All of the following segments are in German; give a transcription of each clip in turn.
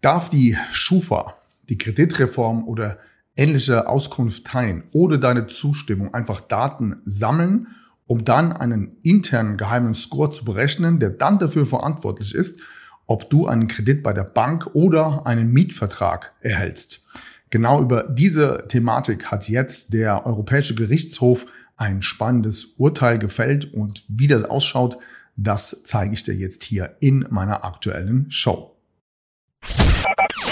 Darf die Schufa, die Kreditreform oder ähnliche Auskunft teilen, ohne deine Zustimmung einfach Daten sammeln, um dann einen internen geheimen Score zu berechnen, der dann dafür verantwortlich ist, ob du einen Kredit bei der Bank oder einen Mietvertrag erhältst. Genau über diese Thematik hat jetzt der Europäische Gerichtshof ein spannendes Urteil gefällt und wie das ausschaut, das zeige ich dir jetzt hier in meiner aktuellen Show.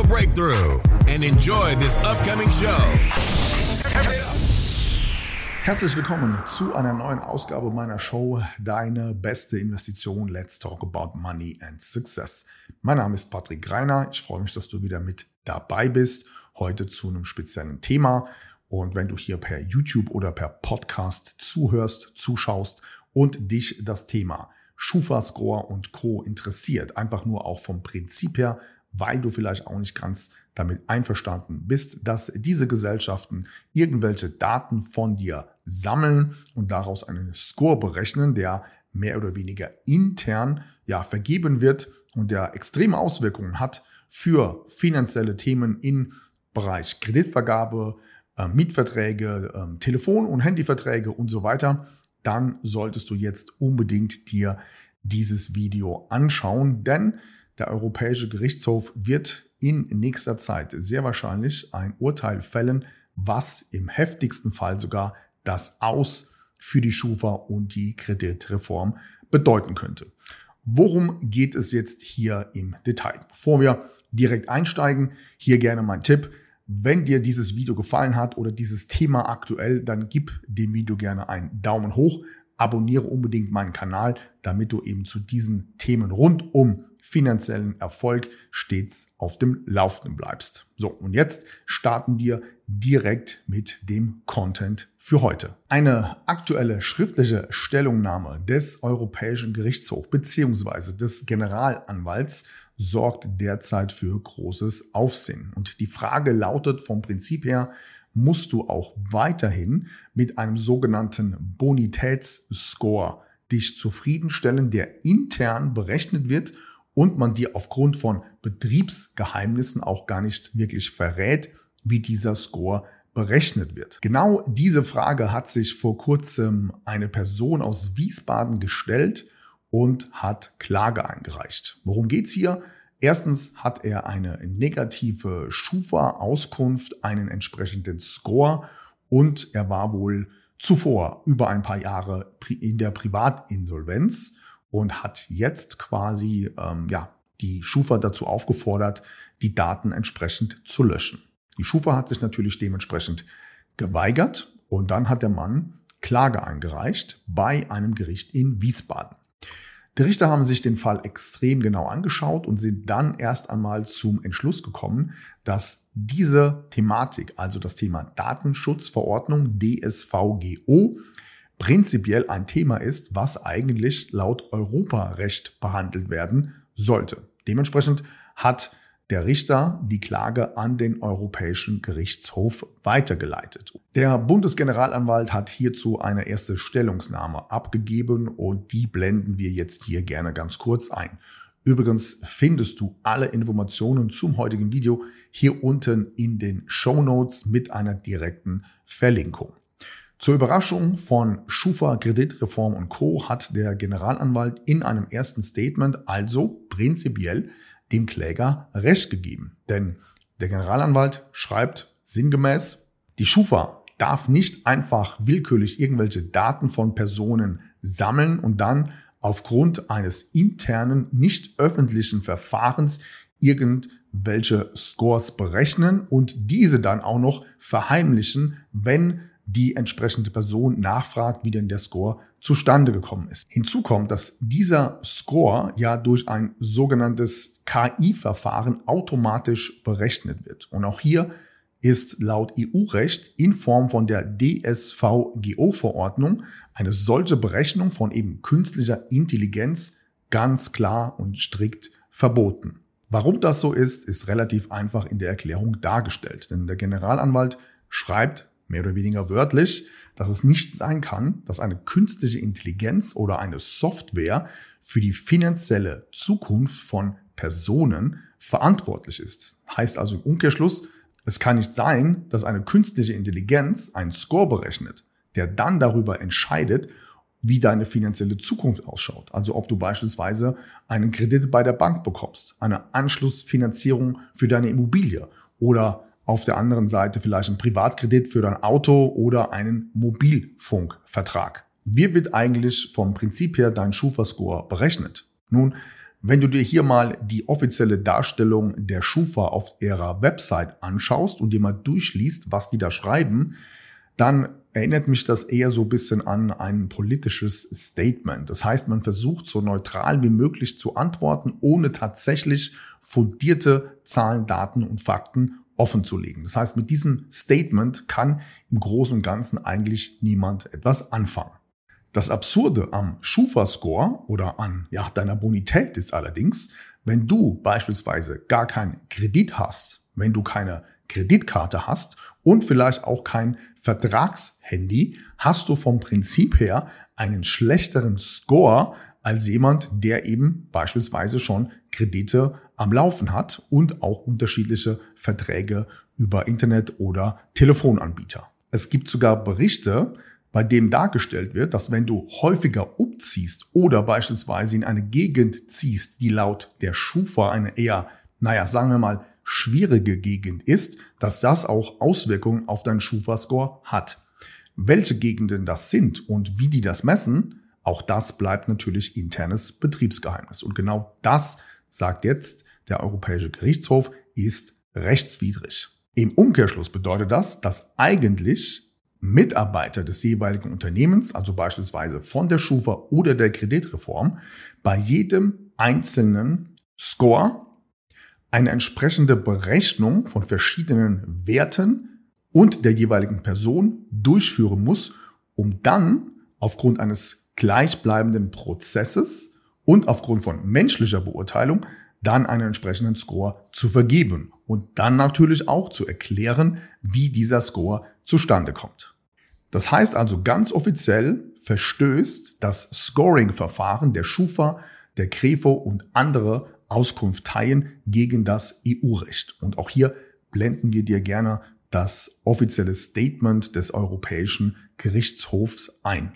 breakthrough and enjoy this upcoming show. Herzlich willkommen zu einer neuen Ausgabe meiner Show Deine beste Investition. Let's talk about money and success. Mein Name ist Patrick Greiner. Ich freue mich, dass du wieder mit dabei bist. Heute zu einem speziellen Thema. Und wenn du hier per YouTube oder per Podcast zuhörst, zuschaust und dich das Thema Schufa Score und Co. interessiert, einfach nur auch vom Prinzip her, weil du vielleicht auch nicht ganz damit einverstanden bist, dass diese Gesellschaften irgendwelche Daten von dir sammeln und daraus einen Score berechnen, der mehr oder weniger intern ja vergeben wird und der extreme Auswirkungen hat für finanzielle Themen im Bereich Kreditvergabe, äh, Mietverträge, äh, Telefon- und Handyverträge und so weiter, dann solltest du jetzt unbedingt dir dieses Video anschauen, denn der Europäische Gerichtshof wird in nächster Zeit sehr wahrscheinlich ein Urteil fällen, was im heftigsten Fall sogar das Aus für die Schufa und die Kreditreform bedeuten könnte. Worum geht es jetzt hier im Detail? Bevor wir direkt einsteigen, hier gerne mein Tipp. Wenn dir dieses Video gefallen hat oder dieses Thema aktuell, dann gib dem Video gerne einen Daumen hoch, abonniere unbedingt meinen Kanal, damit du eben zu diesen Themen rund um finanziellen Erfolg stets auf dem Laufenden bleibst. So, und jetzt starten wir direkt mit dem Content für heute. Eine aktuelle schriftliche Stellungnahme des Europäischen Gerichtshofs bzw. des Generalanwalts sorgt derzeit für großes Aufsehen. Und die Frage lautet vom Prinzip her, musst du auch weiterhin mit einem sogenannten Bonitätsscore dich zufriedenstellen, der intern berechnet wird und man dir aufgrund von Betriebsgeheimnissen auch gar nicht wirklich verrät, wie dieser Score berechnet wird. Genau diese Frage hat sich vor kurzem eine Person aus Wiesbaden gestellt und hat Klage eingereicht. Worum geht's hier? Erstens hat er eine negative Schufa-Auskunft, einen entsprechenden Score und er war wohl zuvor über ein paar Jahre in der Privatinsolvenz und hat jetzt quasi ähm, ja, die Schufa dazu aufgefordert, die Daten entsprechend zu löschen. Die Schufa hat sich natürlich dementsprechend geweigert und dann hat der Mann Klage eingereicht bei einem Gericht in Wiesbaden. Die Richter haben sich den Fall extrem genau angeschaut und sind dann erst einmal zum Entschluss gekommen, dass diese Thematik, also das Thema Datenschutzverordnung DSVGO, prinzipiell ein Thema ist, was eigentlich laut Europarecht behandelt werden sollte. Dementsprechend hat der Richter die Klage an den Europäischen Gerichtshof weitergeleitet. Der Bundesgeneralanwalt hat hierzu eine erste Stellungnahme abgegeben und die blenden wir jetzt hier gerne ganz kurz ein. Übrigens findest du alle Informationen zum heutigen Video hier unten in den Show Notes mit einer direkten Verlinkung. Zur Überraschung von Schufa, Kreditreform und Co. hat der Generalanwalt in einem ersten Statement also prinzipiell dem Kläger Recht gegeben. Denn der Generalanwalt schreibt sinngemäß, die Schufa darf nicht einfach willkürlich irgendwelche Daten von Personen sammeln und dann aufgrund eines internen, nicht öffentlichen Verfahrens irgendwelche Scores berechnen und diese dann auch noch verheimlichen, wenn die entsprechende Person nachfragt, wie denn der Score zustande gekommen ist. Hinzu kommt, dass dieser Score ja durch ein sogenanntes KI-Verfahren automatisch berechnet wird. Und auch hier ist laut EU-Recht in Form von der DSVGO-Verordnung eine solche Berechnung von eben künstlicher Intelligenz ganz klar und strikt verboten. Warum das so ist, ist relativ einfach in der Erklärung dargestellt. Denn der Generalanwalt schreibt mehr oder weniger wörtlich, dass es nicht sein kann, dass eine künstliche Intelligenz oder eine Software für die finanzielle Zukunft von Personen verantwortlich ist. Heißt also im Umkehrschluss, es kann nicht sein, dass eine künstliche Intelligenz einen Score berechnet, der dann darüber entscheidet, wie deine finanzielle Zukunft ausschaut. Also ob du beispielsweise einen Kredit bei der Bank bekommst, eine Anschlussfinanzierung für deine Immobilie oder auf der anderen Seite vielleicht ein Privatkredit für dein Auto oder einen Mobilfunkvertrag. Wie wird eigentlich vom Prinzip her dein Schufa-Score berechnet? Nun, wenn du dir hier mal die offizielle Darstellung der Schufa auf ihrer Website anschaust und dir mal durchliest, was die da schreiben, dann erinnert mich das eher so ein bisschen an ein politisches Statement. Das heißt, man versucht so neutral wie möglich zu antworten, ohne tatsächlich fundierte Zahlen, Daten und Fakten offen zu legen. Das heißt, mit diesem Statement kann im Großen und Ganzen eigentlich niemand etwas anfangen. Das Absurde am Schufa-Score oder an ja, deiner Bonität ist allerdings, wenn du beispielsweise gar keinen Kredit hast, wenn du keine Kreditkarte hast und vielleicht auch kein Vertragshandy, hast du vom Prinzip her einen schlechteren Score als jemand, der eben beispielsweise schon Kredite am Laufen hat und auch unterschiedliche Verträge über Internet oder Telefonanbieter. Es gibt sogar Berichte, bei dem dargestellt wird, dass wenn du häufiger umziehst oder beispielsweise in eine Gegend ziehst, die laut der Schufa eine eher, naja, sagen wir mal, schwierige Gegend ist, dass das auch Auswirkungen auf deinen Schufa-Score hat. Welche Gegenden das sind und wie die das messen, auch das bleibt natürlich internes Betriebsgeheimnis. Und genau das, sagt jetzt der Europäische Gerichtshof, ist rechtswidrig. Im Umkehrschluss bedeutet das, dass eigentlich Mitarbeiter des jeweiligen Unternehmens, also beispielsweise von der Schufa oder der Kreditreform, bei jedem einzelnen Score eine entsprechende Berechnung von verschiedenen Werten und der jeweiligen Person durchführen muss, um dann aufgrund eines gleichbleibenden Prozesses und aufgrund von menschlicher Beurteilung dann einen entsprechenden Score zu vergeben und dann natürlich auch zu erklären, wie dieser Score zustande kommt. Das heißt also ganz offiziell verstößt das Scoring-Verfahren der Schufa, der Krefo und andere Auskunfteien gegen das EU-Recht. Und auch hier blenden wir dir gerne das offizielle Statement des Europäischen Gerichtshofs ein.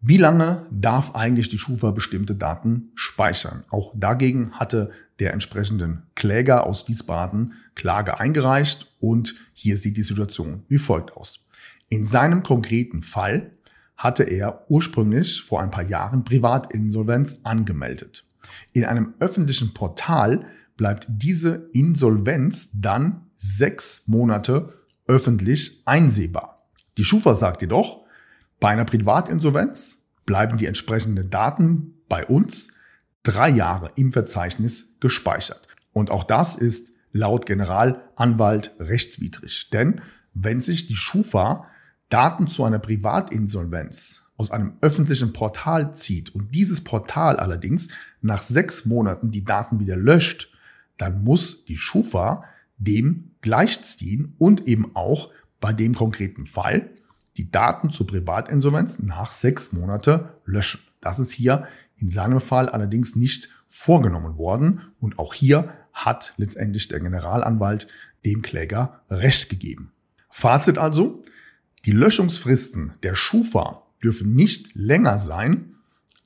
Wie lange darf eigentlich die Schufa bestimmte Daten speichern? Auch dagegen hatte der entsprechenden Kläger aus Wiesbaden Klage eingereicht und hier sieht die Situation wie folgt aus. In seinem konkreten Fall hatte er ursprünglich vor ein paar Jahren Privatinsolvenz angemeldet. In einem öffentlichen Portal bleibt diese Insolvenz dann sechs Monate öffentlich einsehbar. Die Schufa sagt jedoch, bei einer Privatinsolvenz bleiben die entsprechenden Daten bei uns drei Jahre im Verzeichnis gespeichert. Und auch das ist laut Generalanwalt rechtswidrig. Denn wenn sich die Schufa Daten zu einer Privatinsolvenz aus einem öffentlichen Portal zieht und dieses Portal allerdings nach sechs Monaten die Daten wieder löscht, dann muss die Schufa dem gleichziehen und eben auch bei dem konkreten Fall die Daten zur Privatinsolvenz nach sechs Monate löschen. Das ist hier in seinem Fall allerdings nicht vorgenommen worden und auch hier hat letztendlich der Generalanwalt dem Kläger Recht gegeben. Fazit also, die Löschungsfristen der Schufa dürfen nicht länger sein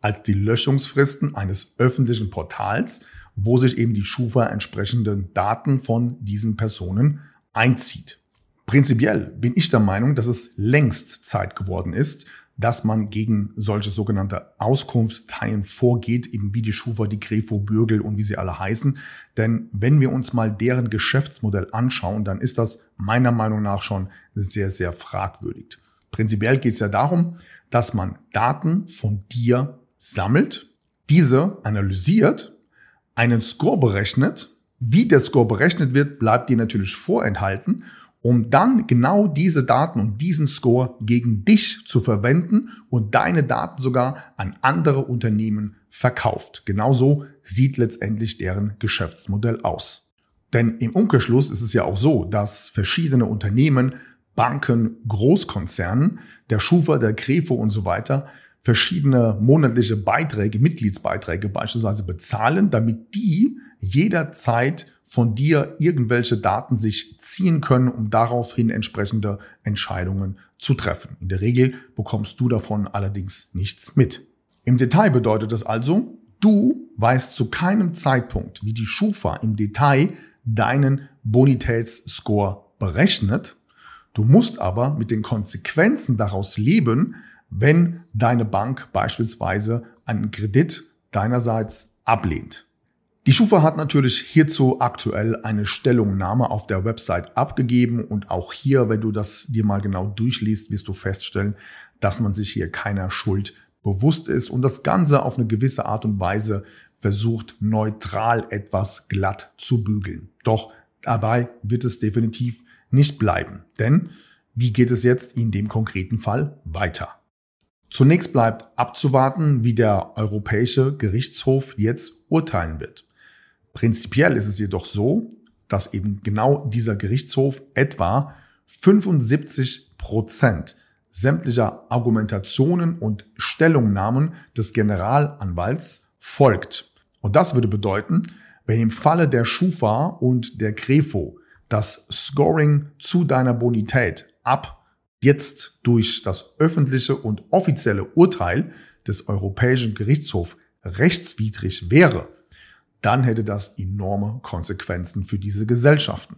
als die Löschungsfristen eines öffentlichen Portals, wo sich eben die Schufa entsprechenden Daten von diesen Personen einzieht. Prinzipiell bin ich der Meinung, dass es längst Zeit geworden ist, dass man gegen solche sogenannte Auskunftsteilen vorgeht, eben wie die Schufa, die Grefo, Bürgel und wie sie alle heißen. Denn wenn wir uns mal deren Geschäftsmodell anschauen, dann ist das meiner Meinung nach schon sehr, sehr fragwürdig. Prinzipiell geht es ja darum, dass man Daten von dir sammelt, diese analysiert, einen Score berechnet. Wie der Score berechnet wird, bleibt dir natürlich vorenthalten, um dann genau diese Daten und diesen Score gegen dich zu verwenden und deine Daten sogar an andere Unternehmen verkauft. Genauso sieht letztendlich deren Geschäftsmodell aus. Denn im Umkehrschluss ist es ja auch so, dass verschiedene Unternehmen Banken, Großkonzernen, der Schufa, der Grefo und so weiter verschiedene monatliche Beiträge, Mitgliedsbeiträge beispielsweise bezahlen, damit die jederzeit von dir irgendwelche Daten sich ziehen können, um daraufhin entsprechende Entscheidungen zu treffen. In der Regel bekommst du davon allerdings nichts mit. Im Detail bedeutet das also, du weißt zu keinem Zeitpunkt, wie die Schufa im Detail deinen Bonitätsscore berechnet Du musst aber mit den Konsequenzen daraus leben, wenn deine Bank beispielsweise einen Kredit deinerseits ablehnt. Die Schufa hat natürlich hierzu aktuell eine Stellungnahme auf der Website abgegeben und auch hier, wenn du das dir mal genau durchliest, wirst du feststellen, dass man sich hier keiner Schuld bewusst ist und das Ganze auf eine gewisse Art und Weise versucht, neutral etwas glatt zu bügeln. Doch dabei wird es definitiv nicht bleiben. Denn wie geht es jetzt in dem konkreten Fall weiter? Zunächst bleibt abzuwarten, wie der Europäische Gerichtshof jetzt urteilen wird. Prinzipiell ist es jedoch so, dass eben genau dieser Gerichtshof etwa 75 Prozent sämtlicher Argumentationen und Stellungnahmen des Generalanwalts folgt. Und das würde bedeuten, wenn im Falle der Schufa und der Grefo das Scoring zu deiner Bonität ab jetzt durch das öffentliche und offizielle Urteil des Europäischen Gerichtshofs rechtswidrig wäre, dann hätte das enorme Konsequenzen für diese Gesellschaften.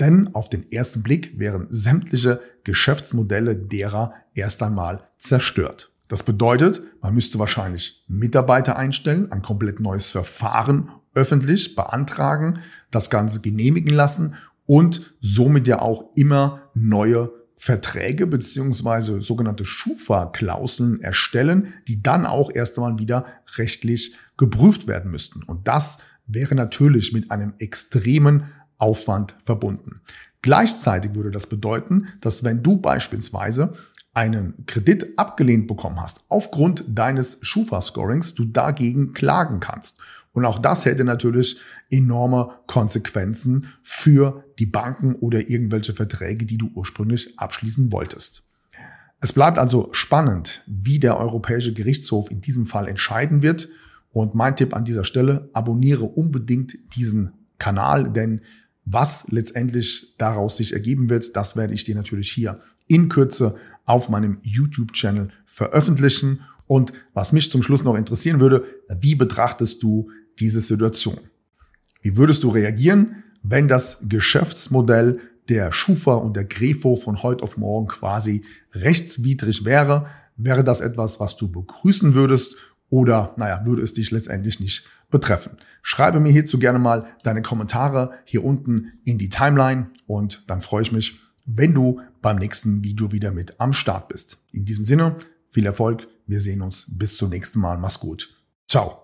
Denn auf den ersten Blick wären sämtliche Geschäftsmodelle derer erst einmal zerstört. Das bedeutet, man müsste wahrscheinlich Mitarbeiter einstellen, ein komplett neues Verfahren öffentlich beantragen, das Ganze genehmigen lassen und somit ja auch immer neue Verträge beziehungsweise sogenannte Schufa-Klauseln erstellen, die dann auch erst einmal wieder rechtlich geprüft werden müssten. Und das wäre natürlich mit einem extremen Aufwand verbunden. Gleichzeitig würde das bedeuten, dass wenn du beispielsweise einen Kredit abgelehnt bekommen hast, aufgrund deines Schufa-Scorings, du dagegen klagen kannst. Und auch das hätte natürlich enorme Konsequenzen für die Banken oder irgendwelche Verträge, die du ursprünglich abschließen wolltest. Es bleibt also spannend, wie der Europäische Gerichtshof in diesem Fall entscheiden wird. Und mein Tipp an dieser Stelle, abonniere unbedingt diesen Kanal, denn was letztendlich daraus sich ergeben wird, das werde ich dir natürlich hier in Kürze auf meinem YouTube-Channel veröffentlichen. Und was mich zum Schluss noch interessieren würde, wie betrachtest du diese Situation? Wie würdest du reagieren, wenn das Geschäftsmodell der Schufa und der Grefo von heute auf morgen quasi rechtswidrig wäre? Wäre das etwas, was du begrüßen würdest oder, naja, würde es dich letztendlich nicht betreffen? Schreibe mir hierzu gerne mal deine Kommentare hier unten in die Timeline und dann freue ich mich, wenn du beim nächsten Video wieder mit am Start bist. In diesem Sinne, viel Erfolg. Wir sehen uns bis zum nächsten Mal. Mach's gut. Ciao.